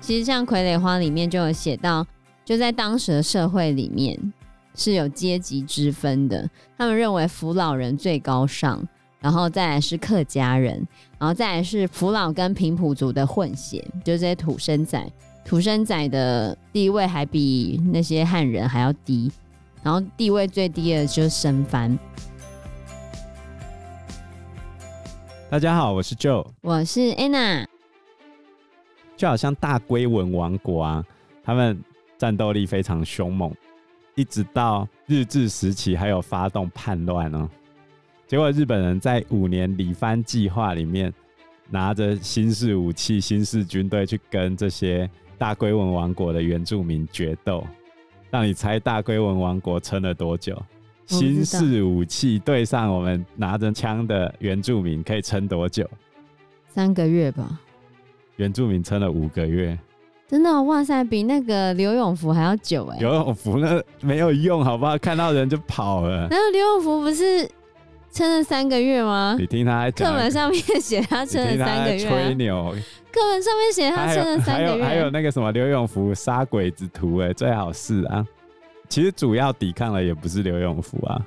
其实像《傀儡花》里面就有写到，就在当时的社会里面是有阶级之分的。他们认为扶老人最高尚，然后再来是客家人，然后再来是扶老跟平埔族的混血，就是这些土生仔。土生仔的地位还比那些汉人还要低，然后地位最低的就是生番。大家好，我是 Joe，我是 Anna。就好像大龟文王国啊，他们战斗力非常凶猛，一直到日治时期还有发动叛乱哦。结果日本人在五年里番计划里面，拿着新式武器、新式军队去跟这些大龟文王国的原住民决斗。让你猜大龟文王国撑了多久？新式武器对上我们拿着枪的原住民，可以撑多久？三个月吧。原住民撑了五个月，真的、哦、哇塞，比那个刘永福还要久哎！刘永福那没有用，好不好？看到人就跑了。然后刘永福不是撑了三个月吗？你听他课本上面写他撑了三个月、啊，吹牛。课本上面写他撑了三个月，还有还有那个什么刘永福杀鬼子图哎，最好是啊。其实主要抵抗的也不是刘永福啊，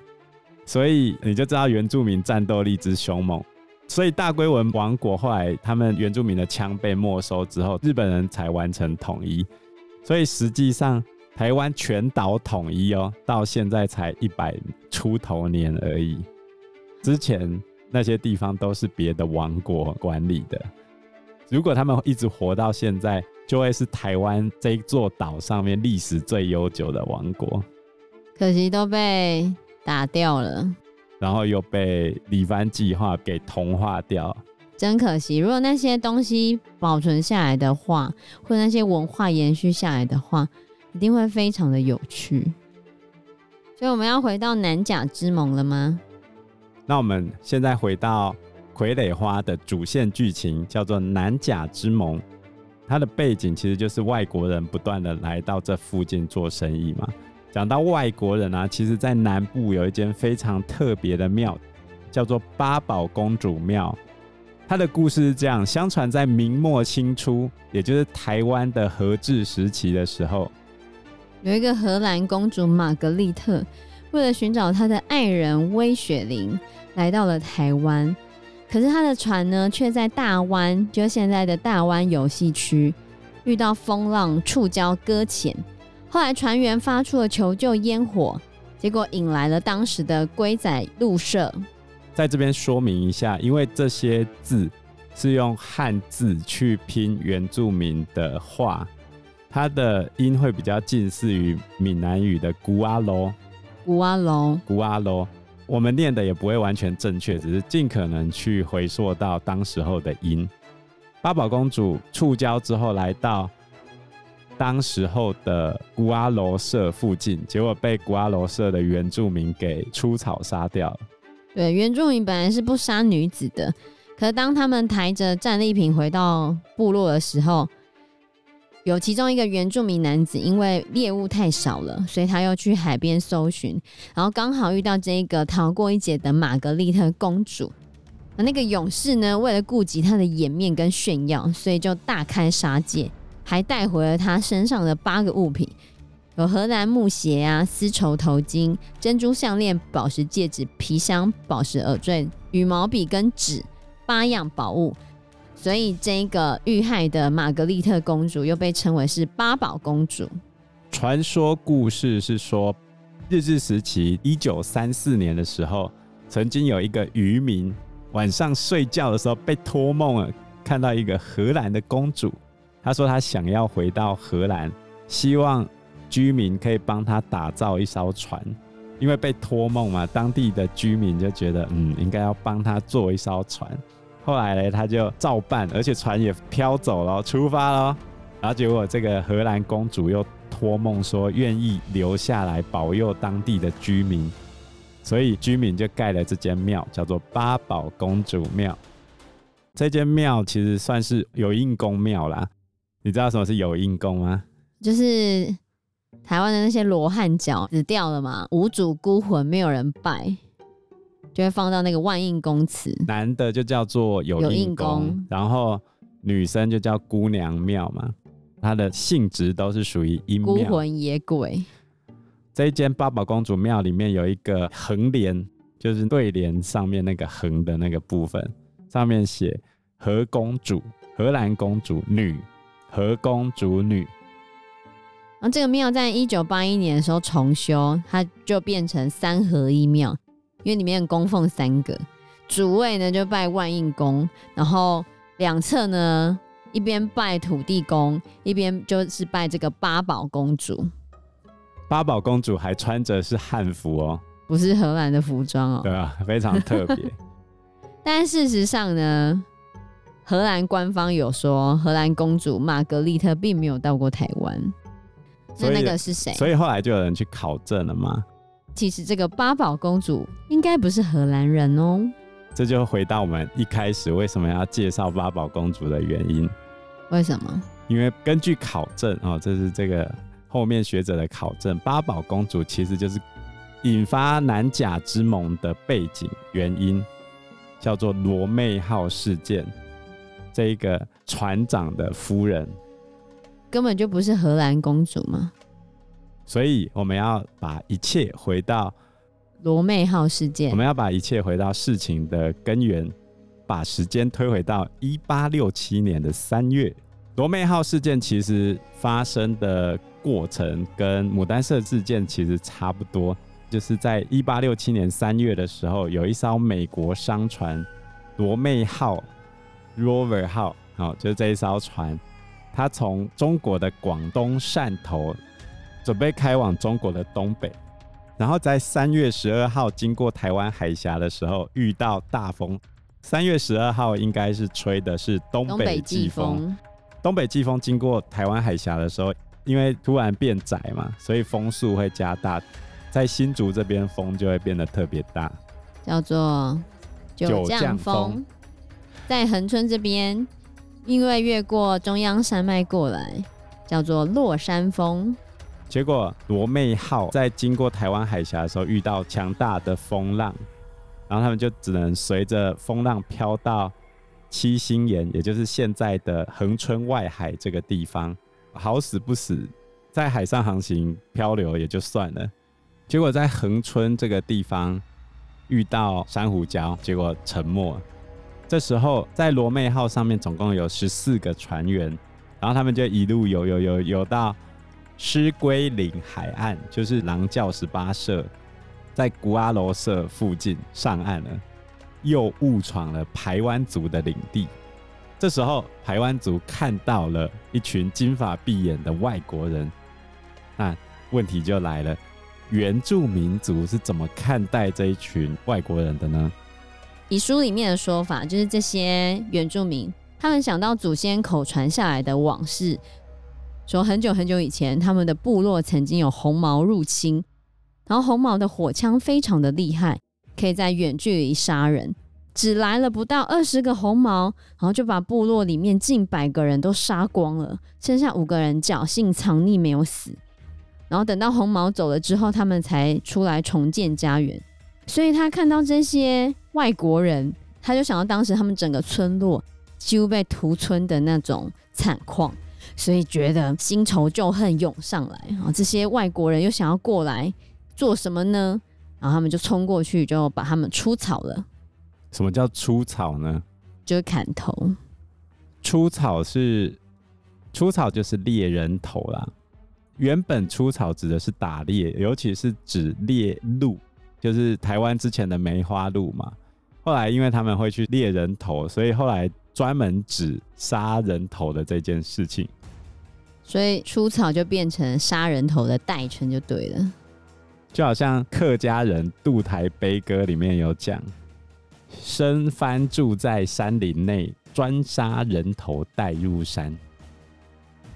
所以你就知道原住民战斗力之凶猛。所以大龟文王国后来他们原住民的枪被没收之后，日本人才完成统一。所以实际上台湾全岛统一哦，到现在才一百出头年而已。之前那些地方都是别的王国管理的。如果他们一直活到现在，就会是台湾这一座岛上面历史最悠久的王国，可惜都被打掉了，然后又被李帆计划给同化掉，真可惜。如果那些东西保存下来的话，或者那些文化延续下来的话，一定会非常的有趣。所以我们要回到南甲之盟了吗？那我们现在回到傀儡花的主线剧情，叫做南甲之盟。它的背景其实就是外国人不断的来到这附近做生意嘛。讲到外国人啊，其实在南部有一间非常特别的庙，叫做八宝公主庙。它的故事是这样：相传在明末清初，也就是台湾的荷治时期的时候，有一个荷兰公主玛格丽特，为了寻找她的爱人威雪林，来到了台湾。可是他的船呢，却在大湾，就现在的大湾游戏区，遇到风浪触礁搁浅。后来船员发出了求救烟火，结果引来了当时的龟仔陆社。在这边说明一下，因为这些字是用汉字去拼原住民的话，它的音会比较近似于闽南语的古阿罗、古阿罗、古阿罗。我们念的也不会完全正确，只是尽可能去回溯到当时候的音。八宝公主触礁之后，来到当时候的古阿罗社附近，结果被古阿罗社的原住民给出草杀掉了。对，原住民本来是不杀女子的，可是当他们抬着战利品回到部落的时候，有其中一个原住民男子，因为猎物太少了，所以他又去海边搜寻，然后刚好遇到这个逃过一劫的玛格丽特公主。那个勇士呢，为了顾及他的颜面跟炫耀，所以就大开杀戒，还带回了他身上的八个物品，有荷兰木鞋啊、丝绸头巾、珍珠项链、宝石戒指、皮箱、宝石耳坠、羽毛笔跟纸八样宝物。所以，这个遇害的玛格丽特公主又被称为是八宝公主。传说故事是说，日治时期一九三四年的时候，曾经有一个渔民晚上睡觉的时候被托梦了，看到一个荷兰的公主。他说他想要回到荷兰，希望居民可以帮他打造一艘船，因为被托梦嘛，当地的居民就觉得，嗯，应该要帮他做一艘船。后来呢，他就照办，而且船也飘走了，出发了。然后结果这个荷兰公主又托梦说愿意留下来保佑当地的居民，所以居民就盖了这间庙，叫做八宝公主庙。这间庙其实算是有应公庙啦。你知道什么是有应公吗？就是台湾的那些罗汉脚死掉了嘛，无主孤魂，没有人拜。就会放到那个万应公祠。男的就叫做有应公，然后女生就叫姑娘庙嘛。它的性质都是属于阴庙，孤魂野鬼。这一间八宝公主庙里面有一个横联，就是对联上面那个横的那个部分，上面写何公主，荷兰公主女，何公主女。然后这个庙在一九八一年的时候重修，它就变成三合一庙，因为里面供奉三个主位呢，就拜万应公，然后两侧呢，一边拜土地公，一边就是拜这个八宝公主。八宝公主还穿着是汉服哦，不是荷兰的服装哦。对啊，非常特别。但事实上呢，荷兰官方有说，荷兰公主玛格丽特并没有到过台湾。那那个是谁？所以后来就有人去考证了吗？其实这个八宝公主应该不是荷兰人哦。这就回到我们一开始为什么要介绍八宝公主的原因。为什么？因为根据考证哦，这是这个后面学者的考证，八宝公主其实就是引发南甲之盟的背景原因，叫做罗妹号事件。这一个船长的夫人。根本就不是荷兰公主吗？所以我们要把一切回到罗妹号事件。我们要把一切回到事情的根源，把时间推回到一八六七年的三月。罗妹号事件其实发生的过程跟牡丹社事件其实差不多，就是在一八六七年三月的时候，有一艘美国商船罗妹号 （Rover 号），好，就是这一艘船。它从中国的广东汕头准备开往中国的东北，然后在三月十二号经过台湾海峡的时候遇到大风。三月十二号应该是吹的是东北季风。东北季风经过台湾海峡的时候，因为突然变窄嘛，所以风速会加大，在新竹这边风就会变得特别大，叫做九降风。在恒春这边。因为越过中央山脉过来，叫做落山风。结果罗妹号在经过台湾海峡的时候遇到强大的风浪，然后他们就只能随着风浪飘到七星岩，也就是现在的恒春外海这个地方。好死不死，在海上航行漂流也就算了，结果在恒春这个地方遇到珊瑚礁，结果沉没。这时候，在罗妹号上面总共有十四个船员，然后他们就一路游游游游到狮龟岭海岸，就是狼教十八社在古阿罗社附近上岸了，又误闯了排湾族的领地。这时候，排湾族看到了一群金发碧眼的外国人，那问题就来了：原住民族是怎么看待这一群外国人的呢？以书里面的说法，就是这些原住民，他们想到祖先口传下来的往事，说很久很久以前，他们的部落曾经有红毛入侵，然后红毛的火枪非常的厉害，可以在远距离杀人，只来了不到二十个红毛，然后就把部落里面近百个人都杀光了，剩下五个人侥幸藏匿没有死，然后等到红毛走了之后，他们才出来重建家园。所以他看到这些外国人，他就想到当时他们整个村落几乎被屠村的那种惨况，所以觉得新仇旧恨涌上来啊！这些外国人又想要过来做什么呢？然后他们就冲过去，就把他们出草了。什么叫出草呢？就是砍头。出草是出草就是猎人头啦。原本出草指的是打猎，尤其是指猎鹿。就是台湾之前的梅花鹿嘛，后来因为他们会去猎人头，所以后来专门指杀人头的这件事情，所以出草就变成杀人头的代称就对了。就好像客家人《渡台悲歌》里面有讲，生番住在山林内，专杀人头带入山，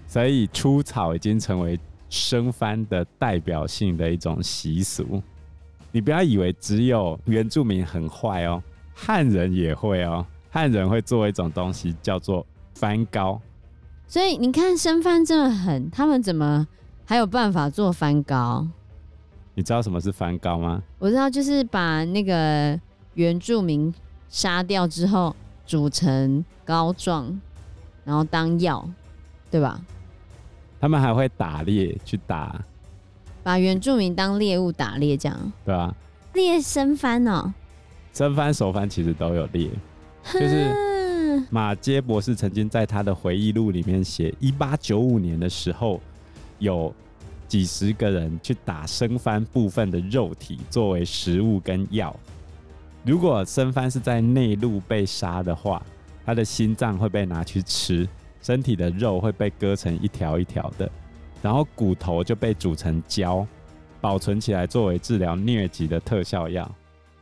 所以出草已经成为生番的代表性的一种习俗。你不要以为只有原住民很坏哦，汉人也会哦。汉人会做一种东西叫做番糕，所以你看生番这么狠，他们怎么还有办法做番糕？你知道什么是番糕吗？我知道，就是把那个原住民杀掉之后煮成膏状，然后当药，对吧？他们还会打猎去打，把原住民当猎物打猎，这样对啊，猎生番哦，生番熟番其实都有猎，就是马杰博士曾经在他的回忆录里面写，一八九五年的时候有几十个人去打生番部分的肉体作为食物跟药。如果生番是在内陆被杀的话，他的心脏会被拿去吃，身体的肉会被割成一条一条的，然后骨头就被煮成胶，保存起来作为治疗疟疾的特效药。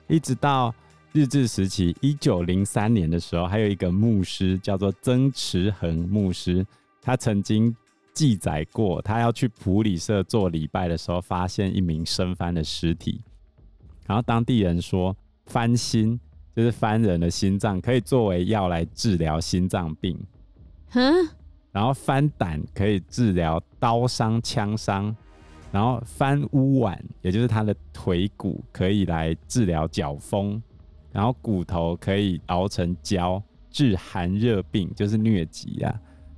一直到日治时期，一九零三年的时候，还有一个牧师叫做曾持恒牧师，他曾经记载过，他要去普里社做礼拜的时候，发现一名生番的尸体，然后当地人说。翻心就是番人的心脏，可以作为药来治疗心脏病。嗯，然后番胆可以治疗刀伤、枪伤。然后番乌丸，也就是他的腿骨，可以来治疗脚风。然后骨头可以熬成胶治寒热病，就是疟疾啊，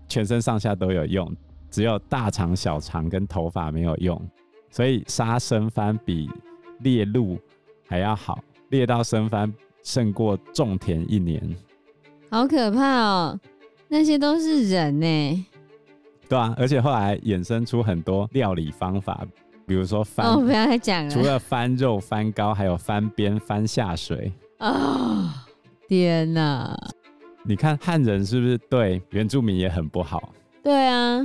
全身上下都有用。只有大肠、小肠跟头发没有用，所以杀生番比猎鹿还要好。猎到生番胜过种田一年，好可怕哦！那些都是人呢，对啊，而且后来衍生出很多料理方法，比如说翻，哦，不要再讲了。除了翻肉、翻糕，还有翻边、翻下水啊、哦！天哪！你看汉人是不是对原住民也很不好？对啊，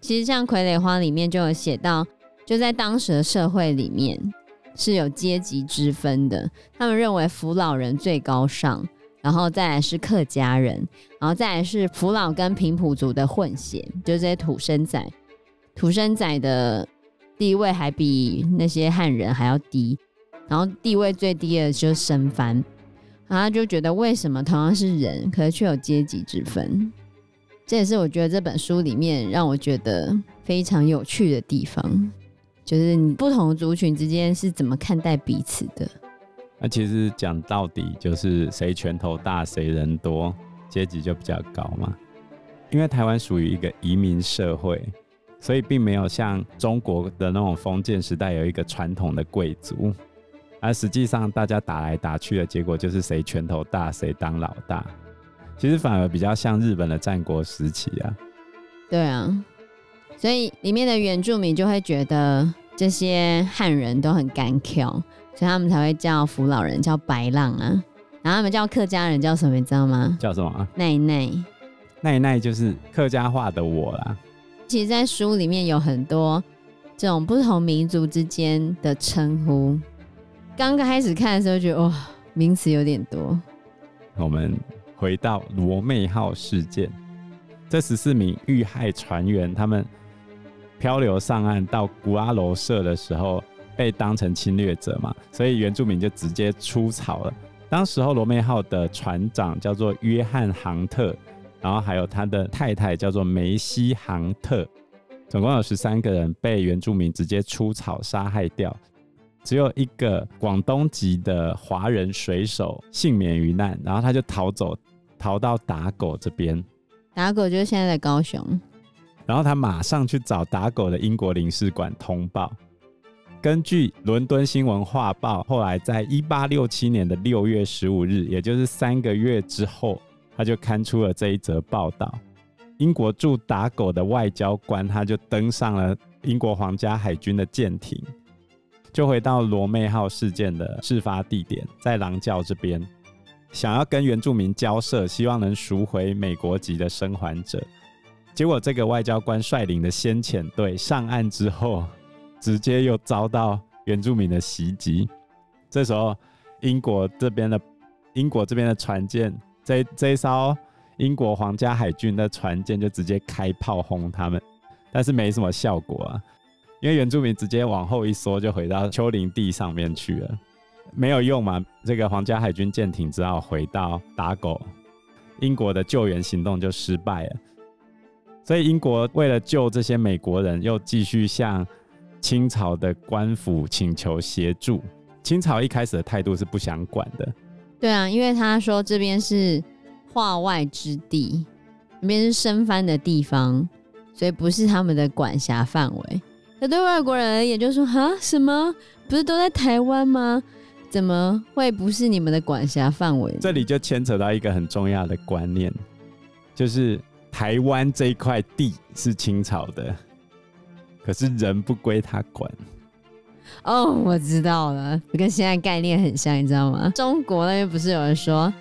其实像《傀儡花》里面就有写到，就在当时的社会里面。是有阶级之分的，他们认为扶老人最高尚，然后再来是客家人，然后再来是扶老跟平埔族的混血，就是这些土生仔。土生仔的地位还比那些汉人还要低，然后地位最低的就是生番，然后就觉得为什么同样是人，可是却有阶级之分？这也是我觉得这本书里面让我觉得非常有趣的地方。就是你不同族群之间是怎么看待彼此的？那其实讲到底就是谁拳头大谁人多，阶级就比较高嘛。因为台湾属于一个移民社会，所以并没有像中国的那种封建时代有一个传统的贵族，而实际上大家打来打去的结果就是谁拳头大谁当老大。其实反而比较像日本的战国时期啊。对啊。所以里面的原住民就会觉得这些汉人都很敢跳，所以他们才会叫扶老人叫白浪啊。然后他们叫客家人叫什么，你知道吗？叫什么啊？奈奈。奈奈就是客家话的我啦。其实，在书里面有很多这种不同民族之间的称呼。刚刚开始看的时候，觉得哇，名词有点多。我们回到罗妹号事件，这十四名遇害船员，他们。漂流上岸到古阿罗社的时候，被当成侵略者嘛，所以原住民就直接出草了。当时候罗妹号的船长叫做约翰杭特，然后还有他的太太叫做梅西杭特，总共有十三个人被原住民直接出草杀害掉，只有一个广东籍的华人水手幸免于难，然后他就逃走，逃到打狗这边。打狗就是现在的高雄。然后他马上去找打狗的英国领事馆通报。根据《伦敦新闻画报》，后来在一八六七年的六月十五日，也就是三个月之后，他就刊出了这一则报道。英国驻打狗的外交官他就登上了英国皇家海军的舰艇，就回到罗妹号事件的事发地点，在狼教这边，想要跟原住民交涉，希望能赎回美国籍的生还者。结果，这个外交官率领的先遣队上岸之后，直接又遭到原住民的袭击。这时候，英国这边的英国这边的船舰，这这艘英国皇家海军的船舰就直接开炮轰他们，但是没什么效果啊，因为原住民直接往后一缩，就回到丘陵地上面去了，没有用嘛。这个皇家海军舰艇只好回到打狗，英国的救援行动就失败了。所以英国为了救这些美国人，又继续向清朝的官府请求协助。清朝一开始的态度是不想管的，对啊，因为他说这边是化外之地，那边是生番的地方，所以不是他们的管辖范围。可对外国人而言，就说啊，什么不是都在台湾吗？怎么会不是你们的管辖范围？这里就牵扯到一个很重要的观念，就是台湾这一块地是清朝的，可是人不归他管。哦，我知道了，跟现在概念很像，你知道吗？中国那边不是有人说，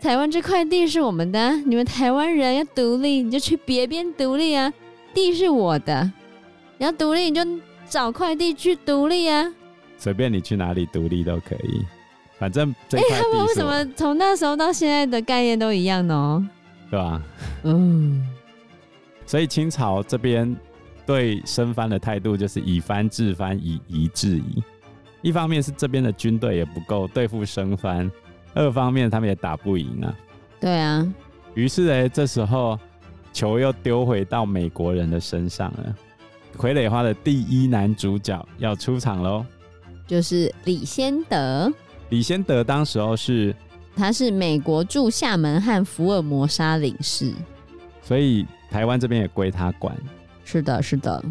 台湾这块地是我们的，你们台湾人要独立，你就去别边独立啊，地是我的。你要独立，你就找块地去独立啊！随便你去哪里独立都可以，反正这块地。哎、欸，他们为什么从那时候到现在的概念都一样呢？对吧？嗯。所以清朝这边对生番的态度就是以番治番，以夷制夷。一方面是这边的军队也不够对付生番，二方面他们也打不赢啊。对啊。于是呢，这时候球又丢回到美国人的身上了。傀儡花的第一男主角要出场喽，就是李先德。李先德当时候是，他是美国驻厦门和福尔摩沙领事，所以台湾这边也归他管。是的，是的。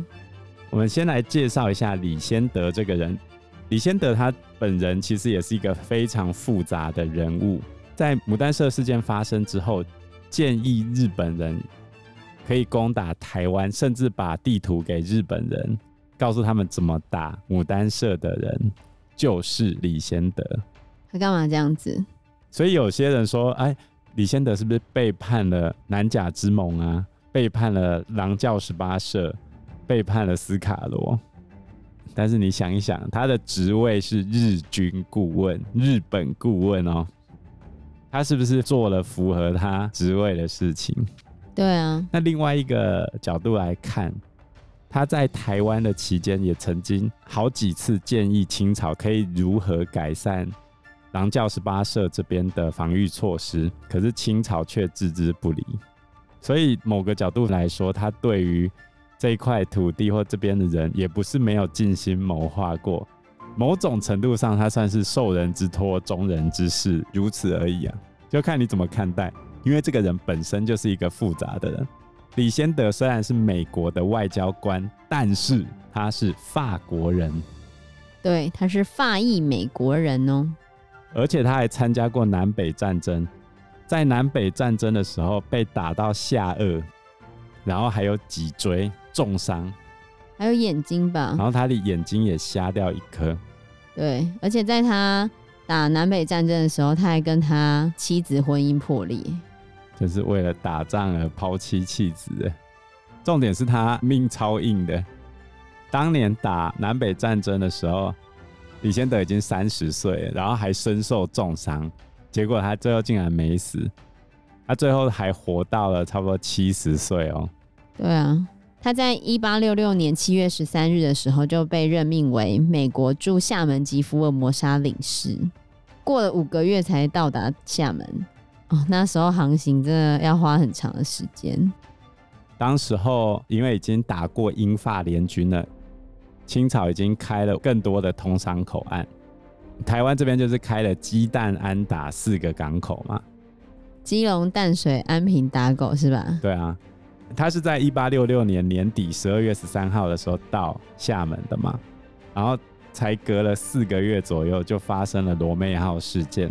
我们先来介绍一下李先德这个人。李先德他本人其实也是一个非常复杂的人物，在牡丹社事件发生之后，建议日本人。可以攻打台湾，甚至把地图给日本人，告诉他们怎么打牡丹社的人就是李先德。他干嘛这样子？所以有些人说，哎，李先德是不是背叛了南甲之盟啊？背叛了狼教十八社，背叛了斯卡罗？但是你想一想，他的职位是日军顾问、日本顾问哦，他是不是做了符合他职位的事情？对啊，那另外一个角度来看，他在台湾的期间也曾经好几次建议清朝可以如何改善狼教十八社这边的防御措施，可是清朝却置之不理。所以某个角度来说，他对于这一块土地或这边的人，也不是没有尽心谋划过。某种程度上，他算是受人之托，忠人之事，如此而已啊，就看你怎么看待。因为这个人本身就是一个复杂的人。李先德虽然是美国的外交官，但是他是法国人。对，他是法裔美国人哦。而且他还参加过南北战争，在南北战争的时候被打到下颚，然后还有脊椎重伤，还有眼睛吧？然后他的眼睛也瞎掉一颗。对，而且在他打南北战争的时候，他还跟他妻子婚姻破裂。就是为了打仗而抛妻弃子，重点是他命超硬的。当年打南北战争的时候，李先德已经三十岁，然后还身受重伤，结果他最后竟然没死，他最后还活到了差不多七十岁哦。对啊，他在一八六六年七月十三日的时候就被任命为美国驻厦门及福尔摩沙领事，过了五个月才到达厦门。哦，那时候航行真的要花很长的时间。当时候因为已经打过英法联军了，清朝已经开了更多的通商口岸，台湾这边就是开了鸡蛋安达四个港口嘛。基隆、淡水、安平、打狗是吧？对啊，他是在一八六六年年底十二月十三号的时候到厦门的嘛，然后才隔了四个月左右就发生了罗妹号事件。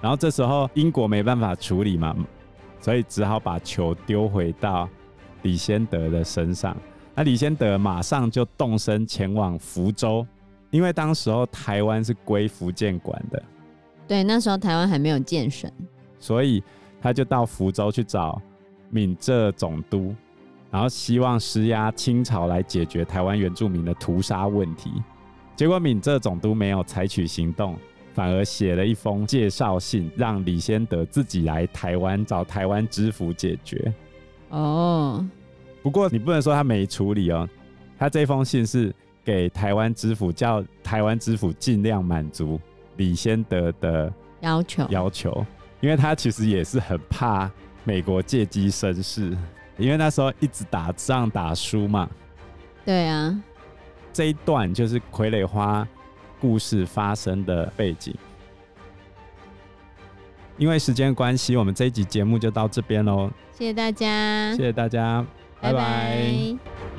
然后这时候英国没办法处理嘛，所以只好把球丢回到李先德的身上。那李先德马上就动身前往福州，因为当时候台湾是归福建管的。对，那时候台湾还没有建省，所以他就到福州去找闽浙总督，然后希望施压清朝来解决台湾原住民的屠杀问题。结果闽浙总督没有采取行动。反而写了一封介绍信，让李先德自己来台湾找台湾知府解决。哦，不过你不能说他没处理哦，他这封信是给台湾知府，叫台湾知府尽量满足李先德的要求。要求，因为他其实也是很怕美国借机生事，因为那时候一直打仗打输嘛。对啊，这一段就是傀儡花故事发生的背景。因为时间关系我们这一集节目就到这边喽谢谢大家。谢谢大家拜拜。